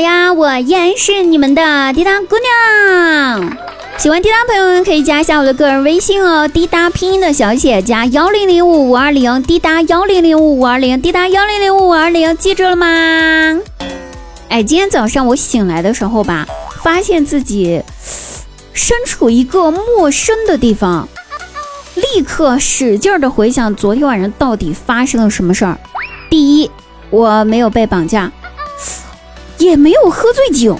呀，我依然是你们的滴答姑娘。喜欢滴答朋友们可以加一下我的个人微信哦，滴答拼音的小写加幺零零五五二零，滴答幺零零五五二零，滴答幺零零五五二零，记住了吗？哎，今天早上我醒来的时候吧，发现自己身处一个陌生的地方，立刻使劲的回想昨天晚上到底发生了什么事儿。第一，我没有被绑架。也没有喝醉酒，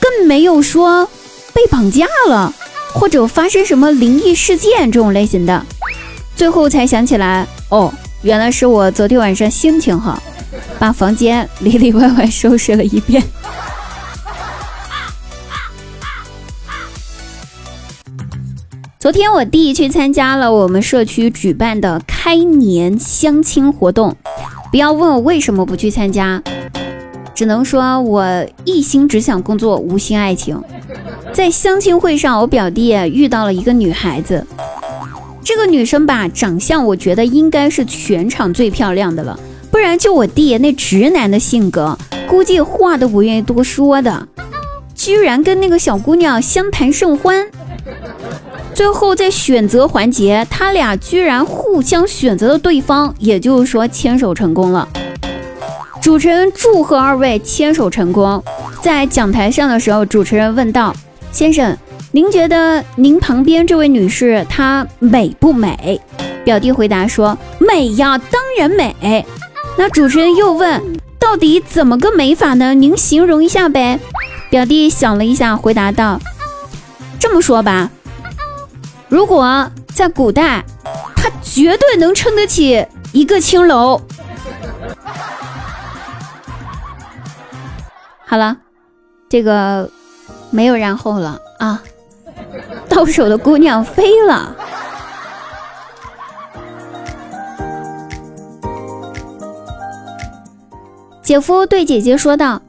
更没有说被绑架了，或者发生什么灵异事件这种类型的。最后才想起来，哦，原来是我昨天晚上心情好，把房间里里外外收拾了一遍。昨天我弟去参加了我们社区举办的开年相亲活动，不要问我为什么不去参加。只能说我一心只想工作，无心爱情。在相亲会上，我表弟遇到了一个女孩子。这个女生吧，长相我觉得应该是全场最漂亮的了，不然就我弟那直男的性格，估计话都不愿意多说的。居然跟那个小姑娘相谈甚欢，最后在选择环节，他俩居然互相选择了对方，也就是说牵手成功了。主持人祝贺二位牵手成功。在讲台上的时候，主持人问道：“先生，您觉得您旁边这位女士她美不美？”表弟回答说：“美呀，当然美。”那主持人又问：“到底怎么个美法呢？您形容一下呗。”表弟想了一下，回答道：“这么说吧，如果在古代，她绝对能撑得起一个青楼。”好了，这个没有然后了啊！到手的姑娘飞了。姐夫对姐姐说道：“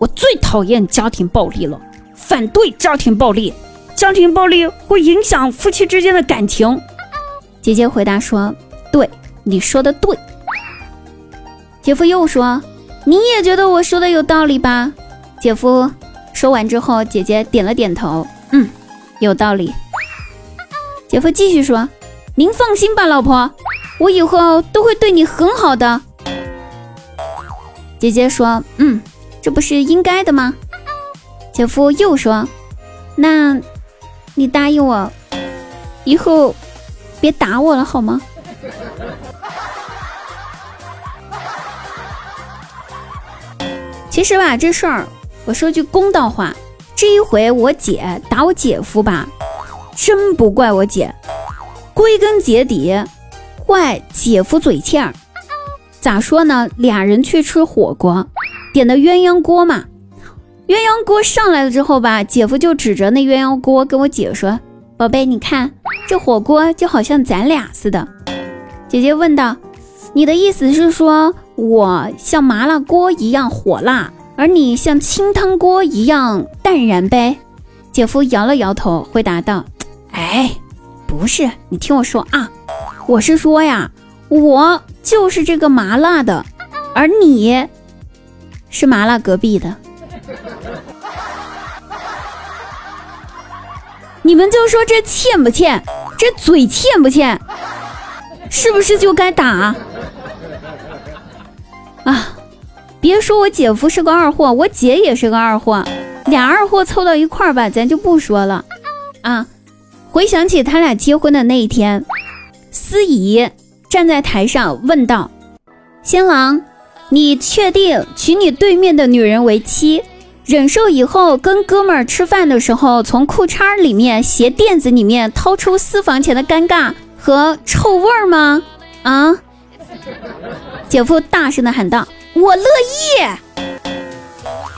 我最讨厌家庭暴力了，反对家庭暴力，家庭暴力会影响夫妻之间的感情。”姐姐回答说：“对，你说的对。”姐夫又说。你也觉得我说的有道理吧？姐夫说完之后，姐姐点了点头，嗯，有道理。姐夫继续说：“您放心吧，老婆，我以后都会对你很好的。”姐姐说：“嗯，这不是应该的吗？”姐夫又说：“那，你答应我，以后别打我了，好吗？”其实吧，这事儿我说句公道话，这一回我姐打我姐夫吧，真不怪我姐，归根结底怪姐夫嘴欠儿。咋说呢？俩人去吃火锅，点的鸳鸯锅嘛，鸳鸯锅上来了之后吧，姐夫就指着那鸳鸯锅跟我姐说：“宝贝，你看这火锅就好像咱俩似的。”姐姐问道：“你的意思是说？”我像麻辣锅一样火辣，而你像清汤锅一样淡然呗。姐夫摇了摇头，回答道：“哎，不是，你听我说啊，我是说呀，我就是这个麻辣的，而你是麻辣隔壁的。你们就说这欠不欠？这嘴欠不欠？是不是就该打？”啊，别说我姐夫是个二货，我姐也是个二货，俩二货凑到一块儿吧，咱就不说了。啊，回想起他俩结婚的那一天，司仪站在台上问道：“新郎，你确定娶你对面的女人为妻，忍受以后跟哥们儿吃饭的时候，从裤衩里面、鞋垫子里面掏出私房钱的尴尬和臭味儿吗？”啊？姐夫大声的喊道：“我乐意。”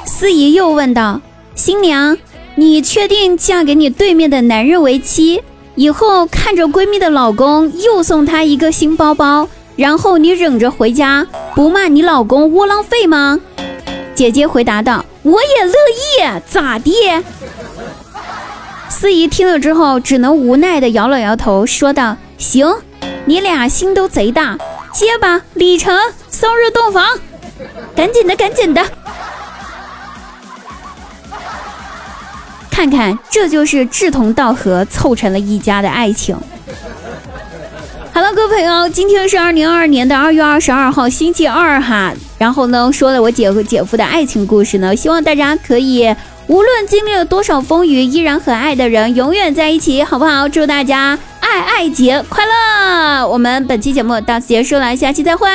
司仪又问道：“新娘，你确定嫁给你对面的男人为妻？以后看着闺蜜的老公又送她一个新包包，然后你忍着回家不骂你老公窝囊废吗？”姐姐回答道：“我也乐意，咋地？”司仪听了之后，只能无奈的摇了摇头，说道：“行，你俩心都贼大。”接吧，李晨，送入洞房。赶紧的，赶紧的，看看，这就是志同道合凑成了一家的爱情。好了，各位朋友，今天是二零二二年的二月二十二号，星期二哈。然后呢，说了我姐和姐夫的爱情故事呢，希望大家可以无论经历了多少风雨，依然和爱的人永远在一起，好不好？祝大家爱爱节快乐！我们本期节目到此结束了，下期再会。